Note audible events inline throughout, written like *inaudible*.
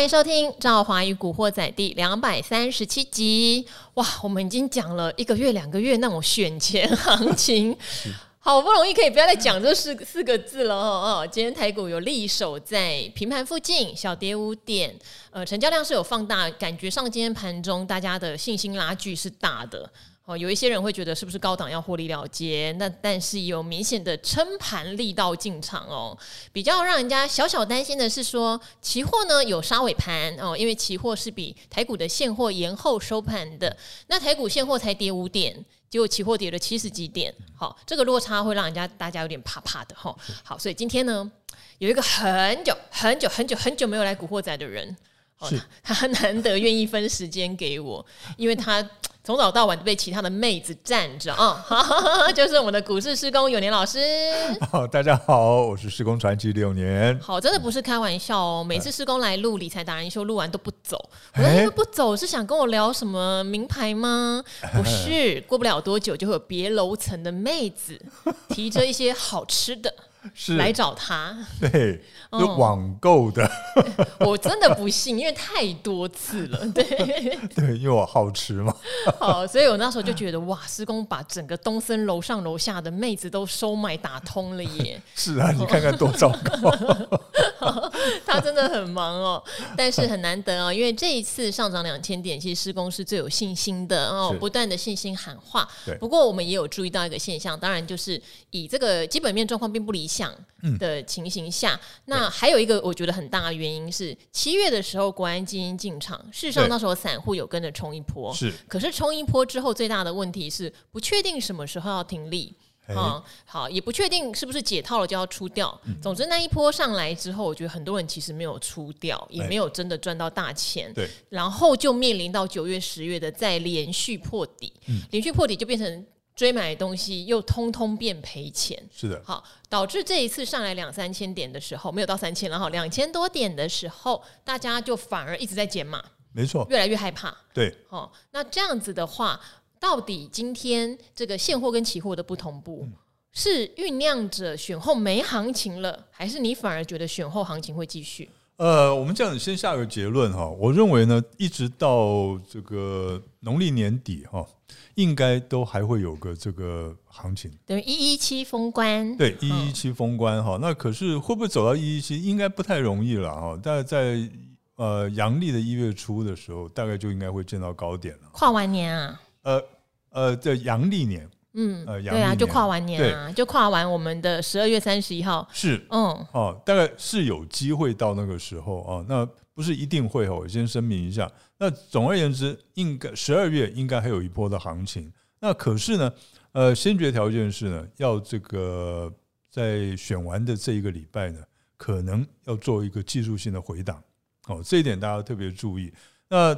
欢迎收听《赵华与古惑仔》第两百三十七集。哇，我们已经讲了一个月、两个月那种选前行情，好不容易可以不要再讲这四四个字了哦哦。今天台股有力守在平盘附近，小跌五点，呃，成交量是有放大，感觉上今天盘中大家的信心拉锯是大的。哦，有一些人会觉得是不是高档要获利了结？那但是有明显的撑盘力道进场哦。比较让人家小小担心的是说，期货呢有杀尾盘哦，因为期货是比台股的现货延后收盘的。那台股现货才跌五点，结果期货跌了七十几点，好，这个落差会让人家大家有点怕怕的哈。好，所以今天呢，有一个很久很久很久很久没有来古惑仔的人，哦，他难得愿意分时间给我，因为他。从早到晚都被其他的妹子占着啊！*laughs* 就是我们的股市施工永年老师。好，*laughs* 大家好，我是施工传奇六年。好，真的不是开玩笑哦。每次施工来录理财达人秀，录完都不走。我说因为不走是想跟我聊什么名牌吗？*laughs* 不是，过不了多久就会有别楼层的妹子提着一些好吃的。是来找他，对，是网购的。*laughs* 我真的不信，因为太多次了。对，*laughs* 对，因为我好吃嘛。好，所以我那时候就觉得，哇，施工把整个东森楼上楼下的妹子都收买打通了耶。*laughs* 是啊，你看看多糟糕。他真的很忙哦，但是很难得哦，因为这一次上涨两千点，其实施工是最有信心的哦，不断的信心喊话。对，不过我们也有注意到一个现象，当然就是以这个基本面状况并不理想的情形下，嗯、那还有一个我觉得很大的原因是七月的时候国安基金进场，事实上那时候散户有跟着冲一波，是，可是冲一波之后最大的问题是不确定什么时候要停利。啊，好，也不确定是不是解套了就要出掉。嗯、总之那一波上来之后，我觉得很多人其实没有出掉，也没有真的赚到大钱。对，然后就面临到九月、十月的再连续破底，嗯、连续破底就变成追买的东西又通通变赔钱。是的，好，导致这一次上来两三千点的时候，没有到三千了哈，两千多点的时候，大家就反而一直在减码，没错，越来越害怕。对，哦，那这样子的话。到底今天这个现货跟期货的不同步，是酝酿着选后没行情了，还是你反而觉得选后行情会继续？呃，我们这样子先下个结论哈，我认为呢，一直到这个农历年底哈，应该都还会有个这个行情，等于一一七封关。对，一一七封关哈，那可是会不会走到一一七？应该不太容易了哈。大概在呃阳历的一月初的时候，大概就应该会见到高点了。跨完年啊？呃呃，在阳历年，嗯，呃，对啊，就跨完年啊，就跨完我们的十二月三十一号，是，嗯，哦，大概是有机会到那个时候啊，那不是一定会哦，我先声明一下。那总而言之，应该十二月应该还有一波的行情。那可是呢，呃，先决条件是呢，要这个在选完的这一个礼拜呢，可能要做一个技术性的回档，哦，这一点大家特别注意。那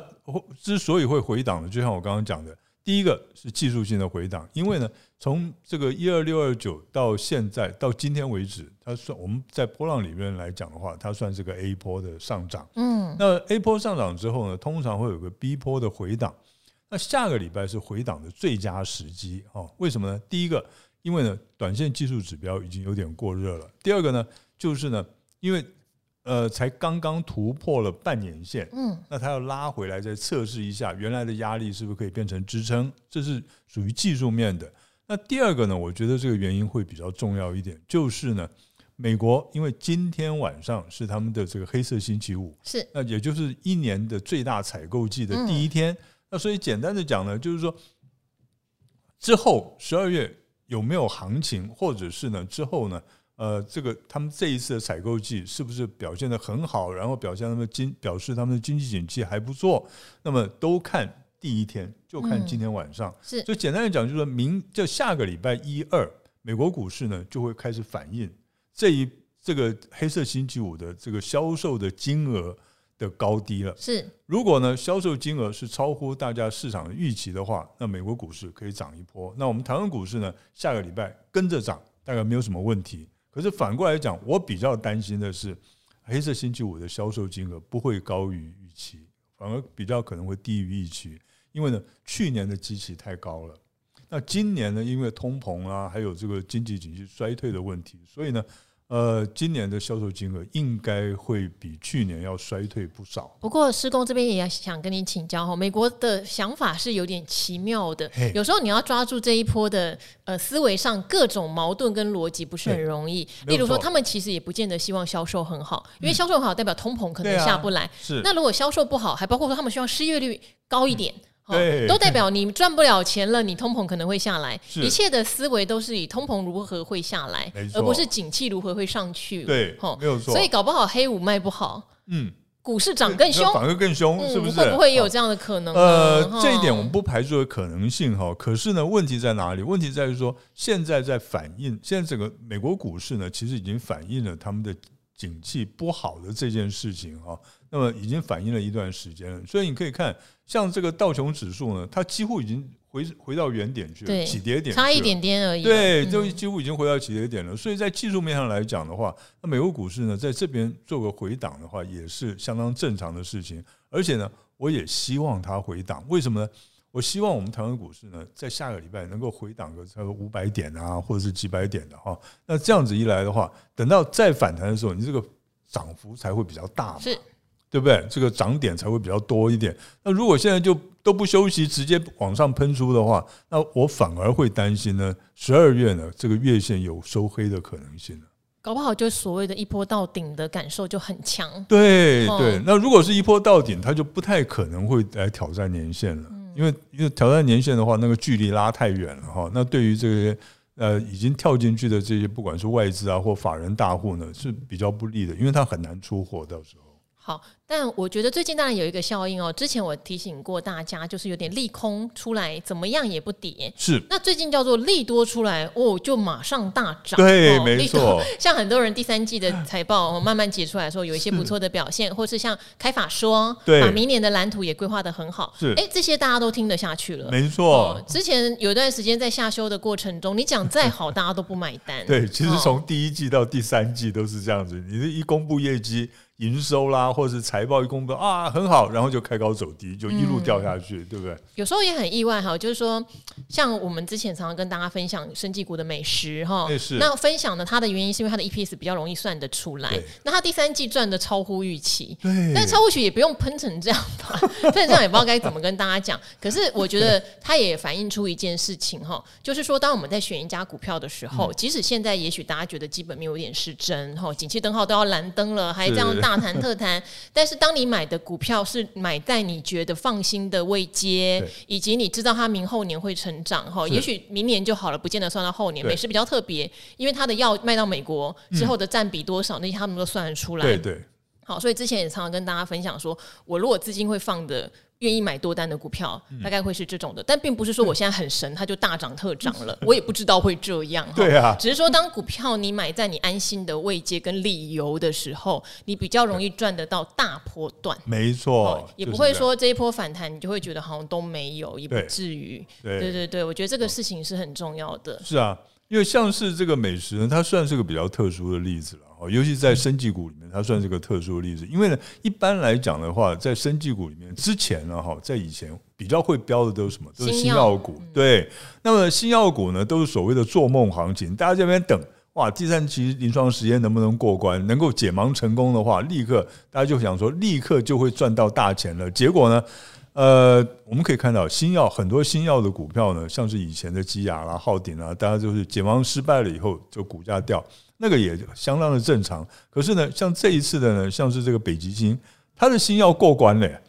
之所以会回档呢，就像我刚刚讲的。第一个是技术性的回档，因为呢，从这个一二六二九到现在到今天为止，它算我们在波浪里面来讲的话，它算是个 A 波的上涨。嗯，那 A 波上涨之后呢，通常会有个 B 波的回档。那下个礼拜是回档的最佳时机哦。为什么呢？第一个，因为呢，短线技术指标已经有点过热了。第二个呢，就是呢，因为。呃，才刚刚突破了半年线，嗯，那它要拉回来再测试一下原来的压力是不是可以变成支撑，这是属于技术面的。那第二个呢，我觉得这个原因会比较重要一点，就是呢，美国因为今天晚上是他们的这个黑色星期五，是，那也就是一年的最大采购季的第一天，那所以简单的讲呢，就是说之后十二月有没有行情，或者是呢之后呢？呃，这个他们这一次的采购季是不是表现的很好？然后表现他们经表示他们的经济景气还不错。那么都看第一天，就看今天晚上。嗯、是，就简单的讲，就是说明就下个礼拜一二，美国股市呢就会开始反映这一这个黑色星期五的这个销售的金额的高低了。是，如果呢销售金额是超乎大家市场的预期的话，那美国股市可以涨一波。那我们台湾股市呢，下个礼拜跟着涨，大概没有什么问题。可是反过来讲，我比较担心的是，黑色星期五的销售金额不会高于预期，反而比较可能会低于预期。因为呢，去年的机器太高了，那今年呢，因为通膨啊，还有这个经济景气衰退的问题，所以呢，呃，今年的销售金额应该会比去年要衰退不少。不过，施工这边也要想跟你请教哈，美国的想法是有点奇妙的，有时候你要抓住这一波的呃思维上各种矛盾跟逻辑不是很容易。例如说，他们其实也不见得希望销售很好，因为销售很好代表通膨可能下不来。是。那如果销售不好，还包括说他们希望失业率高一点。对，都代表你赚不了钱了，你通膨可能会下来。一切的思维都是以通膨如何会下来，而不是景气如何会上去。对，没有错。所以搞不好黑五卖不好，嗯，股市涨更凶，反而更凶，是不是？会不会也有这样的可能？呃，这一点我们不排除的可能性哈。可是呢，问题在哪里？问题在于说，现在在反映，现在整个美国股市呢，其实已经反映了他们的景气不好的这件事情啊。那么已经反映了一段时间了，所以你可以看，像这个道琼指数呢，它几乎已经回回到原点去了，起跌点差一点点而已。对，就几乎已经回到起跌点了。所以在技术面上来讲的话，那美国股市呢，在这边做个回档的话，也是相当正常的事情。而且呢，我也希望它回档。为什么呢？我希望我们台湾股市呢，在下个礼拜能够回档个差不多五百点啊，或者是几百点的哈。那这样子一来的话，等到再反弹的时候，你这个涨幅才会比较大嘛。对不对？这个涨点才会比较多一点。那如果现在就都不休息，直接往上喷出的话，那我反而会担心呢。十二月呢，这个月线有收黑的可能性。搞不好就所谓的一波到顶的感受就很强。对对，那如果是一波到顶，它就不太可能会来挑战年线了，因为因为挑战年限的话，那个距离拉太远了哈。那对于这些呃已经跳进去的这些，不管是外资啊或法人大户呢，是比较不利的，因为他很难出货，到时候。好，但我觉得最近当然有一个效应哦。之前我提醒过大家，就是有点利空出来，怎么样也不跌。是。那最近叫做利多出来哦，就马上大涨。对，哦、没错。像很多人第三季的财报慢慢解出来说，有一些不错的表现，或是像开法说，对，把明年的蓝图也规划的很好。是。哎，这些大家都听得下去了。没错、哦。之前有一段时间在下修的过程中，你讲再好，大家都不买单。*laughs* 对，其实从第一季到第三季都是这样子。你这一公布业绩。营收啦，或者是财报一公布啊，很好，然后就开高走低，就一路掉下去，嗯、对不对？有时候也很意外哈，就是说，像我们之前常常跟大家分享生技股的美食哈，那分享呢它的原因是因为它的 EPS 比较容易算得出来，那它第三季赚的超乎预期，对，但超乎预期也不用喷成这样吧，*laughs* 喷成这样也不知道该怎么跟大家讲。可是我觉得它也反映出一件事情哈，就是说，当我们在选一家股票的时候，即使现在也许大家觉得基本面有点失真哈，景气灯号都要蓝灯了，还这样大。大谈 *laughs* 特谈，但是当你买的股票是买在你觉得放心的位阶，以及你知道它明后年会成长哈，也许明年就好了，不见得算到后年。美食比较特别，因为它的药卖到美国之后的占比多少，那些他们都算得出来。对对，好，所以之前也常常跟大家分享说，我如果资金会放的。愿意买多单的股票，大概会是这种的，但并不是说我现在很神，它就大涨特涨了。我也不知道会这样。*laughs* 对啊，只是说当股票你买在你安心的位阶跟理由的时候，你比较容易赚得到大波段。没错，也不会说这一波反弹你就会觉得好像都没有，也不至于。对对对对，我觉得这个事情是很重要的。是啊，因为像是这个美食呢，它算是个比较特殊的例子了。尤其在生技股里面，它算是个特殊的例子。因为呢，一般来讲的话，在生技股里面，之前呢，哈，在以前比较会标的都是什么？都是新药股。对，那么新药股呢，都是所谓的做梦行情。大家在那边等，哇，第三期临床实验能不能过关？能够解盲成功的话，立刻大家就想说，立刻就会赚到大钱了。结果呢，呃，我们可以看到新药很多新药的股票呢，像是以前的基亚啦、浩鼎啊，大家就是解盲失败了以后，就股价掉。那个也相当的正常，可是呢，像这一次的呢，像是这个北极星，它的新药过关了，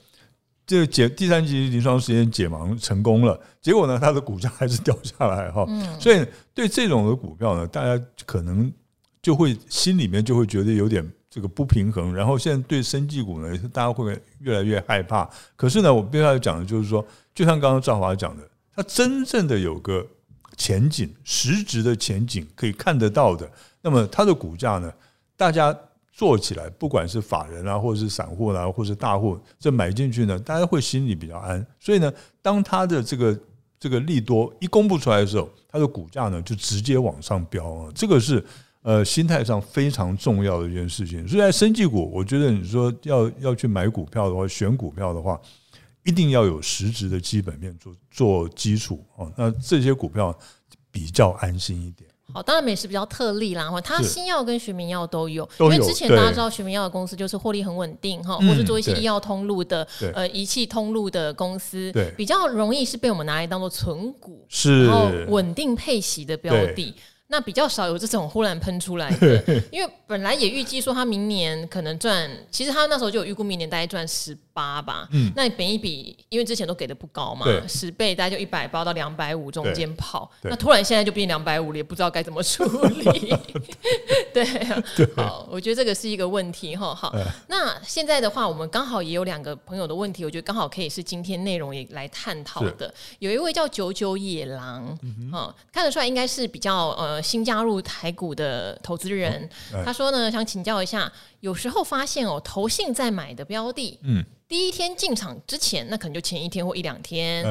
这个解第三期临床实验解盲成功了，结果呢，它的股价还是掉下来哈。所以对这种的股票呢，大家可能就会心里面就会觉得有点这个不平衡，然后现在对生技股呢，大家会越来越害怕。可是呢，我必须要讲的就是说，就像刚刚赵华讲的，它真正的有个前景，实质的前景可以看得到的。那么它的股价呢？大家做起来，不管是法人啊，或者是散户啊，或者是大户，这买进去呢，大家会心里比较安。所以呢，当它的这个这个利多一公布出来的时候，它的股价呢就直接往上飙啊。这个是呃心态上非常重要的一件事情。所以在生技股，我觉得你说要要去买股票的话，选股票的话，一定要有实质的基本面做做基础啊。那这些股票比较安心一点。好，当然美食比较特例啦，哈，它新药跟学名药都有，因为之前大家知道学名药的公司就是获利很稳定哈，或是做一些医药通路的呃仪器通路的公司，对，比较容易是被我们拿来当做存股，是，然后稳定配息的标的。那比较少有这种忽然喷出来的，*laughs* 因为本来也预计说他明年可能赚，其实他那时候就有预估明年大概赚十八吧。嗯，那你本益比，因为之前都给的不高嘛，十倍大概就一百八到两百五中间跑。那突然现在就变两百五了，也不知道该怎么处理。*laughs* 对，好，我觉得这个是一个问题哈。好，那现在的话，我们刚好也有两个朋友的问题，我觉得刚好可以是今天内容也来探讨的。有一位叫九九野狼，哈，看得出来应该是比较呃。新加入台股的投资人，他说呢，想请教一下，有时候发现哦，投信在买的标的，嗯，第一天进场之前，那可能就前一天或一两天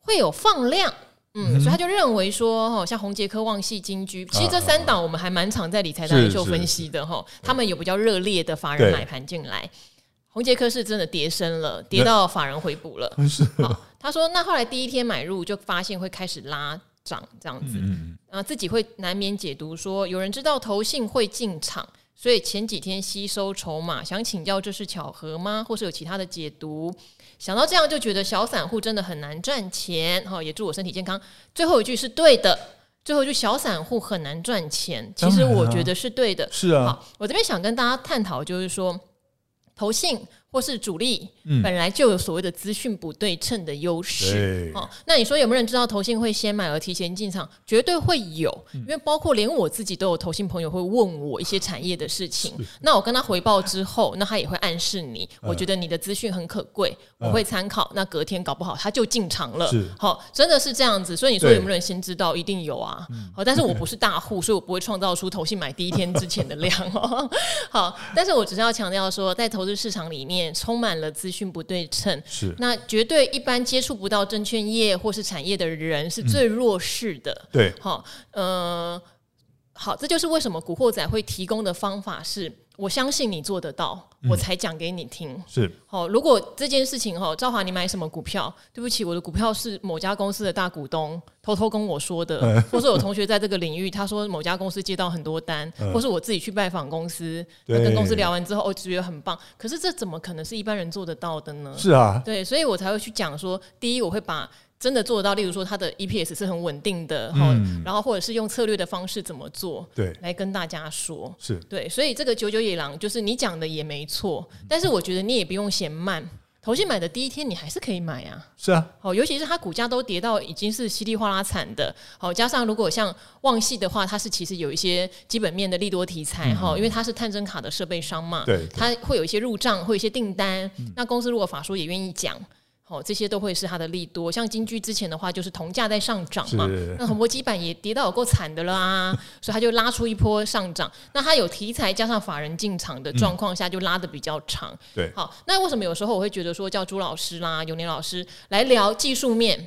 会有放量，嗯，所以他就认为说，哈，像红杰科、旺系、金居，其实这三档我们还蛮常在理财达人秀分析的哈，他们有比较热烈的法人买盘进来，红杰科是真的跌深了，跌到法人回补了，*laughs* 好，他说那后来第一天买入就发现会开始拉。涨这样子，然后自己会难免解读说，有人知道投信会进场，所以前几天吸收筹码，想请教这是巧合吗？或是有其他的解读？想到这样就觉得小散户真的很难赚钱。哈，也祝我身体健康。最后一句是对的，最后一句小散户很难赚钱，其实我觉得是对的。是啊，好，我这边想跟大家探讨，就是说投信。或是主力本来就有所谓的资讯不对称的优势，哦，那你说有没有人知道投信会先买而提前进场？绝对会有，因为包括连我自己都有投信朋友会问我一些产业的事情，那我跟他回报之后，那他也会暗示你，我觉得你的资讯很可贵，我会参考。那隔天搞不好他就进场了，好，真的是这样子。所以你说有没有人先知道？一定有啊，好，但是我不是大户，*laughs* 所以我不会创造出投信买第一天之前的量哦。*laughs* 好，但是我只是要强调说，在投资市场里面。充满了资讯不对称，是。那绝对一般接触不到证券业或是产业的人是最弱势的。嗯、对，好，呃，好，这就是为什么古惑仔会提供的方法是。我相信你做得到，我才讲给你听。嗯、是好，如果这件事情哈，赵华，你买什么股票？对不起，我的股票是某家公司的大股东偷偷跟我说的，嗯、或是有同学在这个领域，他说某家公司接到很多单，嗯、或是我自己去拜访公司，对跟公司聊完之后，我觉得很棒。可是这怎么可能是一般人做得到的呢？是啊，对，所以我才会去讲说，第一，我会把。真的做得到，例如说它的 EPS 是很稳定的，嗯、然后或者是用策略的方式怎么做，对，来跟大家说，是。对，所以这个九九野狼就是你讲的也没错，但是我觉得你也不用嫌慢，投信买的第一天你还是可以买啊，是啊，好，尤其是它股价都跌到已经是稀里哗啦惨的，好，加上如果像旺系的话，它是其实有一些基本面的利多题材哈，嗯、因为它是探针卡的设备商嘛，对，它会有一些入账，会有一些订单，嗯、那公司如果法说也愿意讲。哦，这些都会是它的利多。像金居之前的话，就是铜价在上涨嘛，是那宏基板也跌到有够惨的啦，所以它就拉出一波上涨。那它有题材加上法人进场的状况下，就拉的比较长。对、嗯，好，那为什么有时候我会觉得说叫朱老师啦、永年老师来聊技术面？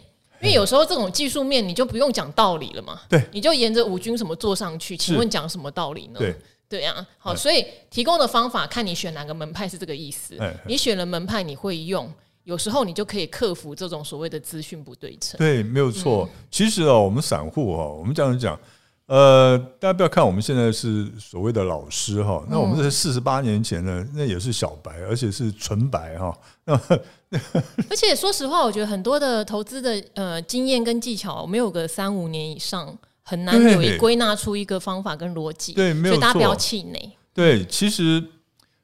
因为有时候这种技术面你就不用讲道理了嘛，对，你就沿着五军什么做上去，请问讲什么道理呢？对，对呀、啊，好，所以提供的方法看你选哪个门派是这个意思。你选了门派，你会用。有时候你就可以克服这种所谓的资讯不对称。对，没有错。嗯、其实哦，我们散户哈，我们这样讲，呃，大家不要看我们现在是所谓的老师哈，那我们这是四十八年前呢，那也是小白，而且是纯白哈。那 *laughs* 而且说实话，我觉得很多的投资的呃经验跟技巧，没有个三五年以上，很难有一归纳出一个方法跟逻辑。对，没有错。所以大家不要气馁。对，其实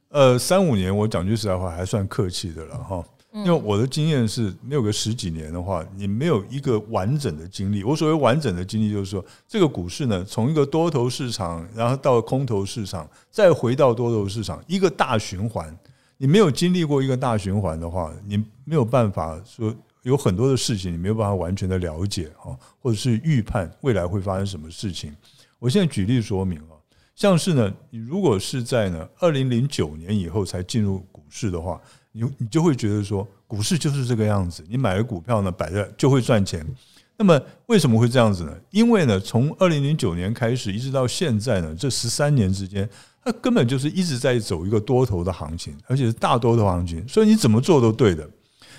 呃三五年，我讲句实在话，还算客气的了哈。因为我的经验是，没有个十几年的话，你没有一个完整的经历。我所谓完整的经历，就是说，这个股市呢，从一个多头市场，然后到空头市场，再回到多头市场，一个大循环。你没有经历过一个大循环的话，你没有办法说有很多的事情，你没有办法完全的了解啊，或者是预判未来会发生什么事情。我现在举例说明啊，像是呢，你如果是在呢二零零九年以后才进入市的话。你你就会觉得说，股市就是这个样子，你买了股票呢，摆着就会赚钱。那么为什么会这样子呢？因为呢，从二零零九年开始一直到现在呢，这十三年之间，它根本就是一直在走一个多头的行情，而且是大多头行情，所以你怎么做都对的。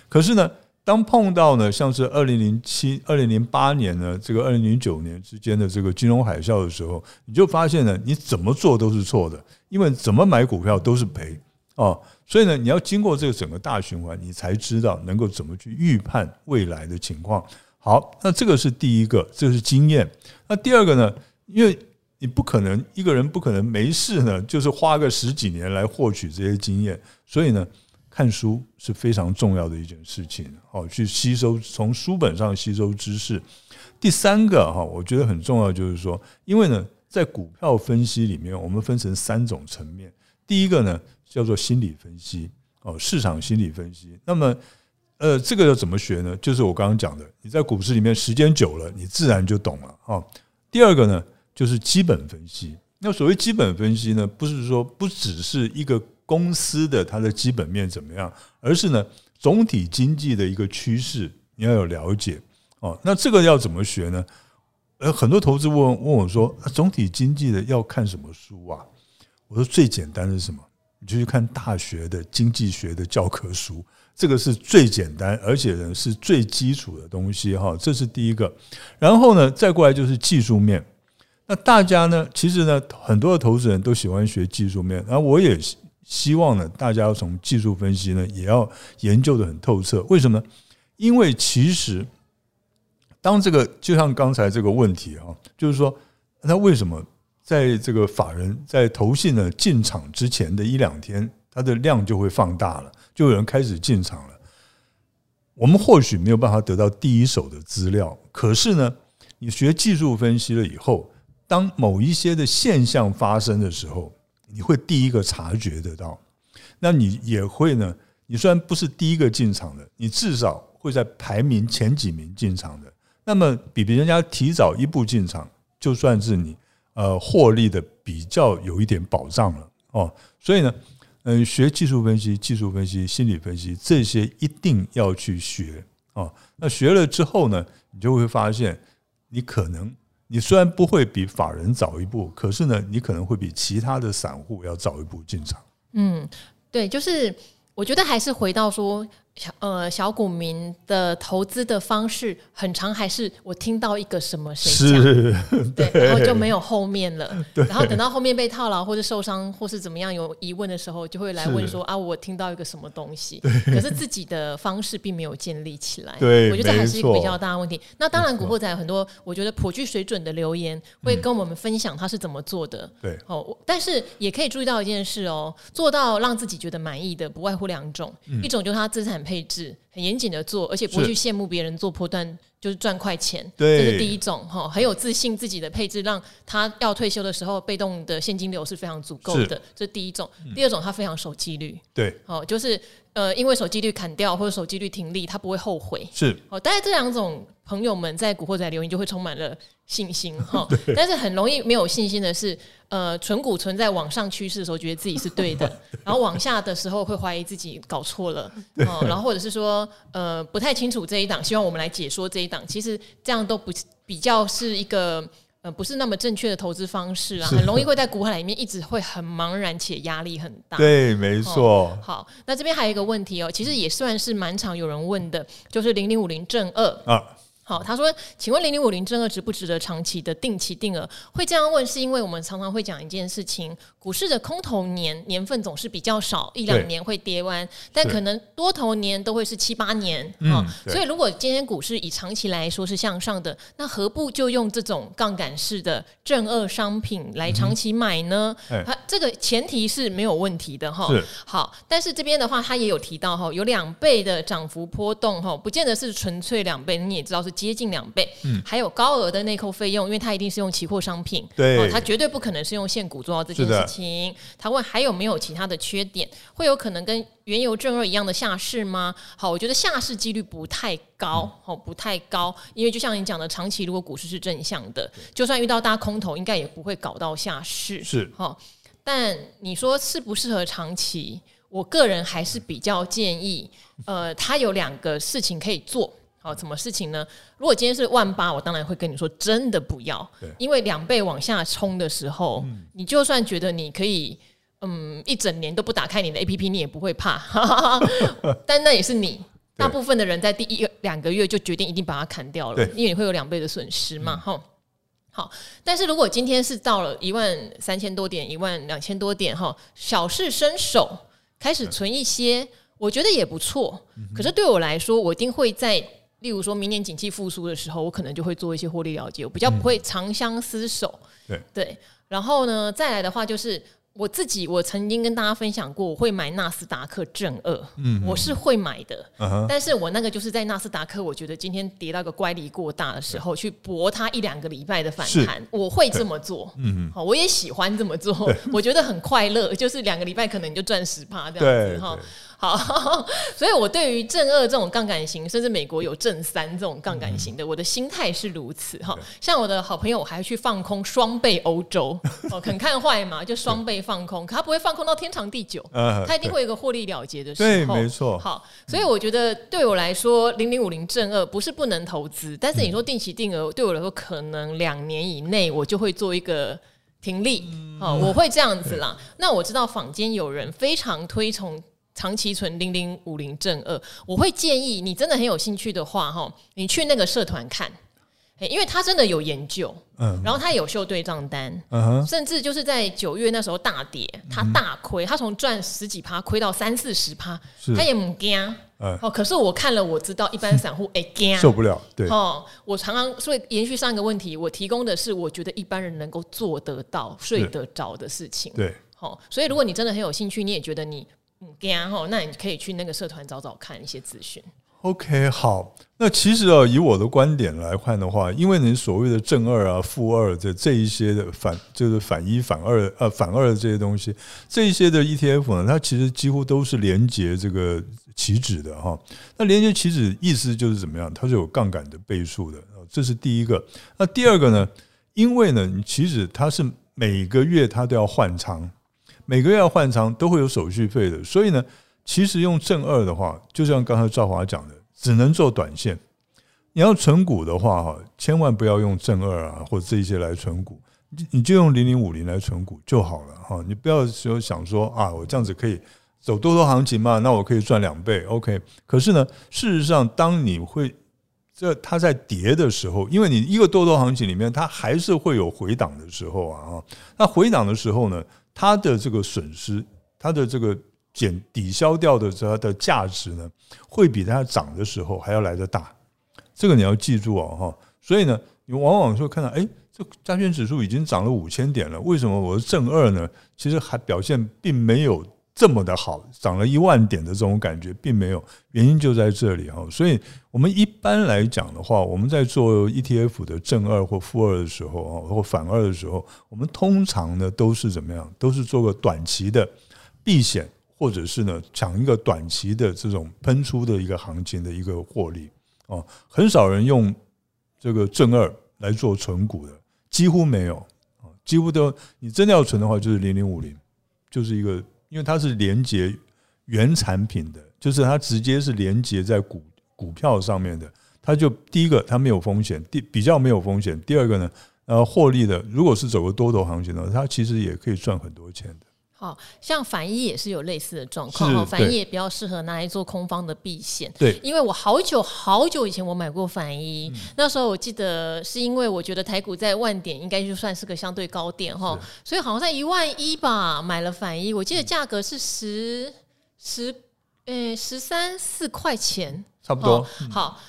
可是呢，当碰到呢，像是二零零七、二零零八年呢，这个二零零九年之间的这个金融海啸的时候，你就发现呢，你怎么做都是错的，因为怎么买股票都是赔哦。所以呢，你要经过这个整个大循环，你才知道能够怎么去预判未来的情况。好，那这个是第一个，这个是经验。那第二个呢，因为你不可能一个人不可能没事呢，就是花个十几年来获取这些经验，所以呢。看书是非常重要的一件事情，好，去吸收从书本上吸收知识。第三个哈，我觉得很重要，就是说，因为呢，在股票分析里面，我们分成三种层面。第一个呢，叫做心理分析，哦，市场心理分析。那么，呃，这个要怎么学呢？就是我刚刚讲的，你在股市里面时间久了，你自然就懂了啊。第二个呢，就是基本分析。那所谓基本分析呢，不是说不只是一个。公司的它的基本面怎么样？而是呢，总体经济的一个趋势你要有了解哦。那这个要怎么学呢？呃，很多投资问问我说，总体经济的要看什么书啊？我说最简单的是什么？你就去看大学的经济学的教科书，这个是最简单，而且呢是最基础的东西哈。这是第一个。然后呢，再过来就是技术面。那大家呢，其实呢，很多的投资人都喜欢学技术面，然后我也。希望呢，大家要从技术分析呢，也要研究得很透彻。为什么呢？因为其实当这个就像刚才这个问题啊，就是说，那为什么在这个法人在投信呢进场之前的一两天，它的量就会放大了，就有人开始进场了。我们或许没有办法得到第一手的资料，可是呢，你学技术分析了以后，当某一些的现象发生的时候。你会第一个察觉得到，那你也会呢？你虽然不是第一个进场的，你至少会在排名前几名进场的。那么比别人家提早一步进场，就算是你呃获利的比较有一点保障了哦。所以呢，嗯，学技术分析、技术分析、心理分析这些一定要去学哦。那学了之后呢，你就会发现你可能。你虽然不会比法人早一步，可是呢，你可能会比其他的散户要早一步进场。嗯，对，就是我觉得还是回到说。小呃，小股民的投资的方式很长，还是我听到一个什么谁讲，*laughs* 对，然后就没有后面了。然后等到后面被套牢或者受伤或是怎么样有疑问的时候，就会来问说啊，我听到一个什么东西，可是自己的方式并没有建立起来。对，我觉得这还是一个比较大的问题。那当然，古惑仔有很多我觉得颇具水准的留言会跟我们分享他是怎么做的。对，哦，但是也可以注意到一件事哦，做到让自己觉得满意的不外乎两种，一种就是他资产。配置很严谨的做，而且不会去羡慕别人做波段就是赚快钱，这是第一种哈，很有自信自己的配置，让他要退休的时候被动的现金流是非常足够的，这是第一种。第二种他非常守纪律，对，哦，就是呃，因为守纪律砍掉或者守纪律停利，他不会后悔，是。哦。大概这两种朋友们在古惑仔留言就会充满了信心 *laughs* 哈，但是很容易没有信心的是。呃，存股存在往上趋势的时候，觉得自己是对的，*laughs* 然后往下的时候会怀疑自己搞错了，哦，然后或者是说，呃，不太清楚这一档，希望我们来解说这一档，其实这样都不比较是一个呃不是那么正确的投资方式啊，很容易会在股海里面一直会很茫然且压力很大。对，没错。哦，好，那这边还有一个问题哦，其实也算是蛮常有人问的，就是零零五零正二啊。好，他说：“请问零零五零正二值不值得长期的定期定额？会这样问，是因为我们常常会讲一件事情：股市的空头年年份总是比较少，一两年会跌完，但可能多头年都会是七八年啊。所以，如果今天股市以长期来说是向上的，那何不就用这种杠杆式的正二商品来长期买呢？它这个前提是没有问题的哈。好，但是这边的话，他也有提到哈，有两倍的涨幅波动哈，不见得是纯粹两倍，你也知道是。”接近两倍，嗯，还有高额的内扣费用，因为它一定是用期货商品，对，哦，它绝对不可能是用现股做到这件事情。他问还有没有其他的缺点，会有可能跟原油正二一样的下市吗？好，我觉得下市几率不太高，好，不太高，因为就像你讲的，长期如果股市是正向的，就算遇到大空头，应该也不会搞到下市，是，好，但你说适不适合长期？我个人还是比较建议，呃，他有两个事情可以做。好，什么事情呢？如果今天是万八，我当然会跟你说，真的不要，因为两倍往下冲的时候，你就算觉得你可以，嗯，一整年都不打开你的 APP，你也不会怕，*laughs* 但那也是你。大部分的人在第一两个月就决定一定把它砍掉了，因为你会有两倍的损失嘛，哈、嗯。好，但是如果今天是到了一万三千多点、一万两千多点，哈，小试身手，开始存一些，我觉得也不错。可是对我来说，我一定会在，例如说明年景气复苏的时候，我可能就会做一些获利了结，我比较不会长相厮守。对。对，然后呢，再来的话就是。我自己，我曾经跟大家分享过，我会买纳斯达克正二，嗯，嗯，我是会买的，嗯，但是我那个就是在纳斯达克，我觉得今天跌到个乖离过大的时候，去搏它一两个礼拜的反弹，我会这么做，嗯，好，我也喜欢这么做，我觉得很快乐，就是两个礼拜可能你就赚十趴这样子哈。好，*laughs* 所以我对于正二这种杠杆型，甚至美国有正三这种杠杆型的，我的心态是如此哈。像我的好朋友，我还去放空双倍欧洲，哦，肯看坏嘛，就双倍放空，可他不会放空到天长地久，他一定会有一个获利了结的时候。对，没错。好，所以我觉得对我来说，零零五零正二不是不能投资，但是你说定期定额，对我来说可能两年以内我就会做一个停利，哦，我会这样子啦。那我知道坊间有人非常推崇。长期存零零五零正二，我会建议你真的很有兴趣的话，哈，你去那个社团看，因为他真的有研究，嗯，然后他有秀对账单，嗯，甚至就是在九月那时候大跌，他大亏，他从赚十几趴亏到三四十趴，他也不惊，哦，可是我看了，我知道一般散户 *laughs* 哎惊。受不了，对，哦，我常常所以延续上一个问题，我提供的是我觉得一般人能够做得到、睡得着的事情，对，好，所以如果你真的很有兴趣，你也觉得你。嗯，然后那你可以去那个社团找找看一些资讯。OK，好。那其实啊，以我的观点来看的话，因为你所谓的正二啊、负二的这一些的反，就是反一、反二呃反二的这些东西，这一些的 ETF 呢，它其实几乎都是连接这个期指的哈。那连接期指意思就是怎么样？它是有杠杆的倍数的，这是第一个。那第二个呢？因为呢，你期指它是每个月它都要换仓。每个月要换仓都会有手续费的，所以呢，其实用正二的话，就像刚才赵华讲的，只能做短线。你要存股的话，哈，千万不要用正二啊，或者这些来存股，你你就用零零五零来存股就好了，哈。你不要说想说啊，我这样子可以走多头行情嘛，那我可以赚两倍，OK。可是呢，事实上，当你会这它在跌的时候，因为你一个多头行情里面，它还是会有回档的时候啊，那回档的时候呢？它的这个损失，它的这个减抵消掉的它的价值呢，会比它涨的时候还要来得大。这个你要记住哦，哈。所以呢，你往往说看到，哎，这加权指数已经涨了五千点了，为什么我是正二呢？其实还表现并没有。这么的好，涨了一万点的这种感觉并没有，原因就在这里哈。所以，我们一般来讲的话，我们在做 ETF 的正二或负二的时候啊，或反二的时候，我们通常呢都是怎么样？都是做个短期的避险，或者是呢抢一个短期的这种喷出的一个行情的一个获利啊。很少人用这个正二来做存股的，几乎没有，几乎都你真的要存的话，就是零零五零，就是一个。因为它是连接原产品的，就是它直接是连接在股股票上面的，它就第一个它没有风险，第比较没有风险。第二个呢，呃，获利的，如果是走个多头行情呢，它其实也可以赚很多钱的。好像反一也是有类似的状况哈，反一也比较适合拿来做空方的避险。对，因为我好久好久以前我买过反一，嗯，那时候我记得是因为我觉得台股在万点应该就算是个相对高点哈，所以好像在一万一吧买了反一，我记得价格是十十诶十三四块钱，差不多。好。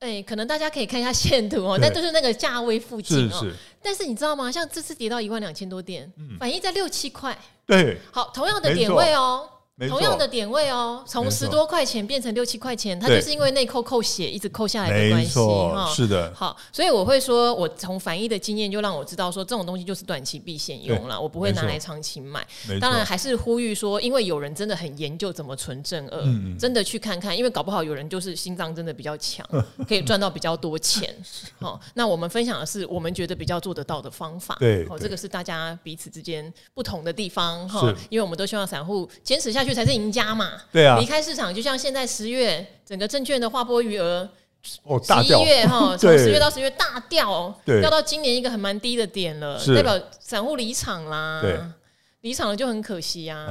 哎、欸，可能大家可以看一下线图哦，但都是那个价位附近哦。但是你知道吗？像这次跌到一万两千多点，嗯、反映在六七块。对，好，同样的点位哦。同样的点位哦，从十多块钱变成六七块钱，它就是因为内扣扣血一直扣下来的关系哈。是的，好，所以我会说，我从反一的经验就让我知道说，这种东西就是短期避险用了，我不会拿来长期买。当然还是呼吁说，因为有人真的很研究怎么存正二，真的去看看，因为搞不好有人就是心脏真的比较强，*laughs* 可以赚到比较多钱。好，那我们分享的是我们觉得比较做得到的方法。对，好，这个是大家彼此之间不同的地方哈。因为我们都希望散户坚持下去才是赢家嘛。对啊，离开市场就像现在十月整个证券的划拨余额，哦，十一月哈，*laughs* 从十月到十月大掉，掉到今年一个很蛮低的点了，代表散户离场啦。对，离场了就很可惜呀。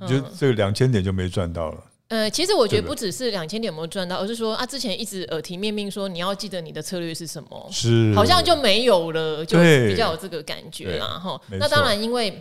嗯，就这个两千点就没赚到了。呃，其实我觉得不只是两千点有没有赚到，而是说啊，之前一直耳提面命说你要记得你的策略是什么，是好像就没有了，就比较有这个感觉啦哈。那当然，因为。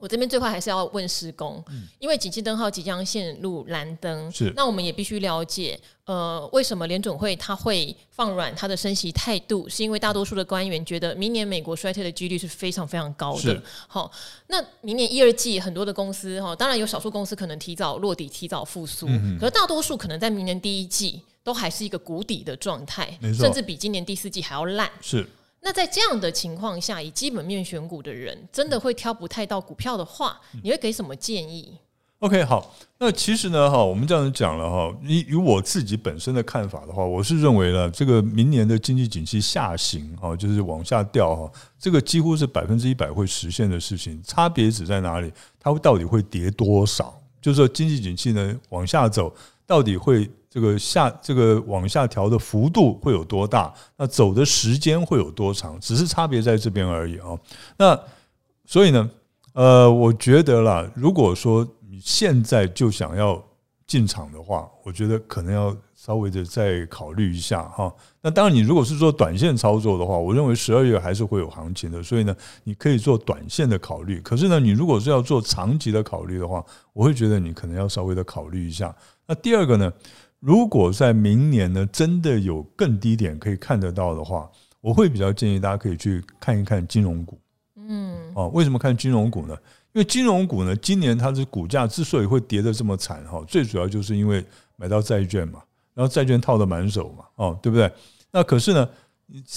我这边最快还是要问施工，嗯、因为景气灯号即将陷入蓝灯，是那我们也必须了解，呃，为什么联准会它会放软它的升息态度？是因为大多数的官员觉得明年美国衰退的几率是非常非常高的。好，那明年一二季很多的公司哈，当然有少数公司可能提早落底、提早复苏，嗯、可是大多数可能在明年第一季都还是一个谷底的状态，甚至比今年第四季还要烂。是。那在这样的情况下，以基本面选股的人，真的会挑不太到股票的话，你会给什么建议？OK，好，那其实呢，哈，我们这样讲了哈，以以我自己本身的看法的话，我是认为呢，这个明年的经济景气下行，哈，就是往下掉，哈，这个几乎是百分之一百会实现的事情。差别只在哪里？它会到底会跌多少？就是说，经济景气呢往下走，到底会？这个下这个往下调的幅度会有多大？那走的时间会有多长？只是差别在这边而已啊。那所以呢，呃，我觉得啦，如果说你现在就想要进场的话，我觉得可能要稍微的再考虑一下哈。那当然，你如果是做短线操作的话，我认为十二月还是会有行情的。所以呢，你可以做短线的考虑。可是呢，你如果是要做长期的考虑的话，我会觉得你可能要稍微的考虑一下。那第二个呢？如果在明年呢，真的有更低点可以看得到的话，我会比较建议大家可以去看一看金融股。嗯，啊，为什么看金融股呢？因为金融股呢，今年它的股价之所以会跌得这么惨，哈，最主要就是因为买到债券嘛，然后债券套得满手嘛，哦，对不对？那可是呢，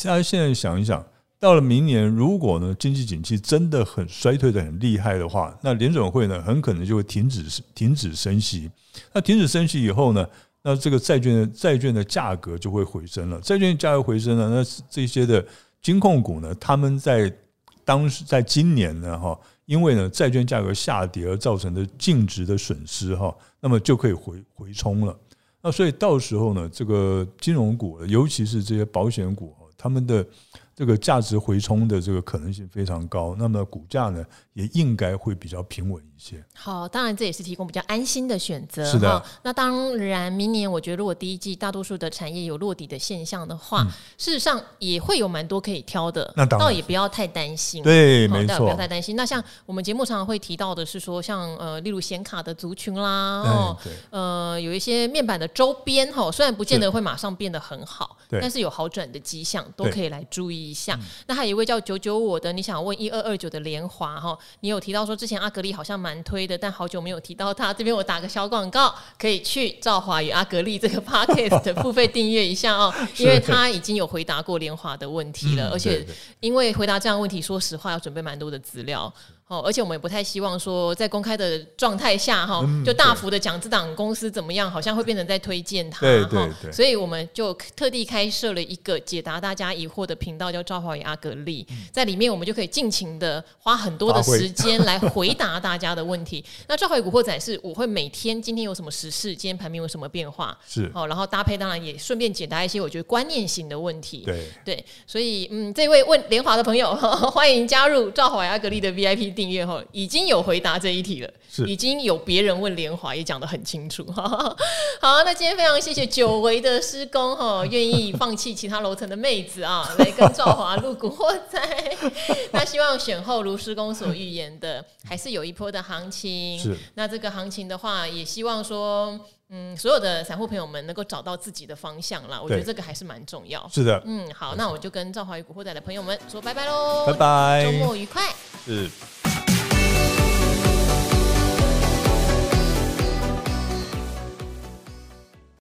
大家现在想一想，到了明年，如果呢经济景气真的很衰退得很厉害的话，那联准会呢很可能就会停止停止升息。那停止升息以后呢？那这个债券的债券的价格就会回升了，债券价格回升了，那这些的金控股呢，他们在当时在今年呢，哈，因为呢债券价格下跌而造成的净值的损失，哈，那么就可以回回冲了。那所以到时候呢，这个金融股，尤其是这些保险股，他们的。这个价值回冲的这个可能性非常高，那么股价呢也应该会比较平稳一些。好，当然这也是提供比较安心的选择。是的，那当然明年我觉得如果第一季大多数的产业有落底的现象的话，嗯、事实上也会有蛮多可以挑的。那倒也不要太担心。对，没错，不要太担心。那像我们节目常常会提到的是说，像呃，例如显卡的族群啦，哦，呃，有一些面板的周边哈，虽然不见得会马上变得很好，对，但是有好转的迹象，都可以来注意。一下，那还有一位叫九九我的，你想问一二二九的联华哈，你有提到说之前阿格力好像蛮推的，但好久没有提到他。这边我打个小广告，可以去赵华与阿格力这个 *laughs* podcast 的付费订阅一下哦，*laughs* 因为他已经有回答过联华的问题了，而且因为回答这样的问题，说实话要准备蛮多的资料。哦，而且我们也不太希望说在公开的状态下哈，就大幅的讲这档公司怎么样，好像会变成在推荐它。对对对。所以我们就特地开设了一个解答大家疑惑的频道，叫赵华与阿格力，在里面我们就可以尽情的花很多的时间来回答大家的问题。那赵华与古惑仔是我会每天今天有什么时事，今天盘面有什么变化，是哦，然后搭配当然也顺便解答一些我觉得观念型的问题。对对，所以嗯，这位问联华的朋友，*laughs* 欢迎加入赵华与阿格力的 VIP。订阅后已经有回答这一题了，是已经有别人问连华也讲得很清楚。*laughs* 好，那今天非常谢谢久违的施工哈，*laughs* 愿意放弃其他楼层的妹子啊，来跟赵华录古惑仔。那希望选后如施工所预言的，还是有一波的行情。是，那这个行情的话，也希望说，嗯，所有的散户朋友们能够找到自己的方向啦。我觉得这个还是蛮重要。是的，嗯，好，那我就跟赵华与古惑仔的朋友们说拜拜喽，拜拜，周末愉快。是。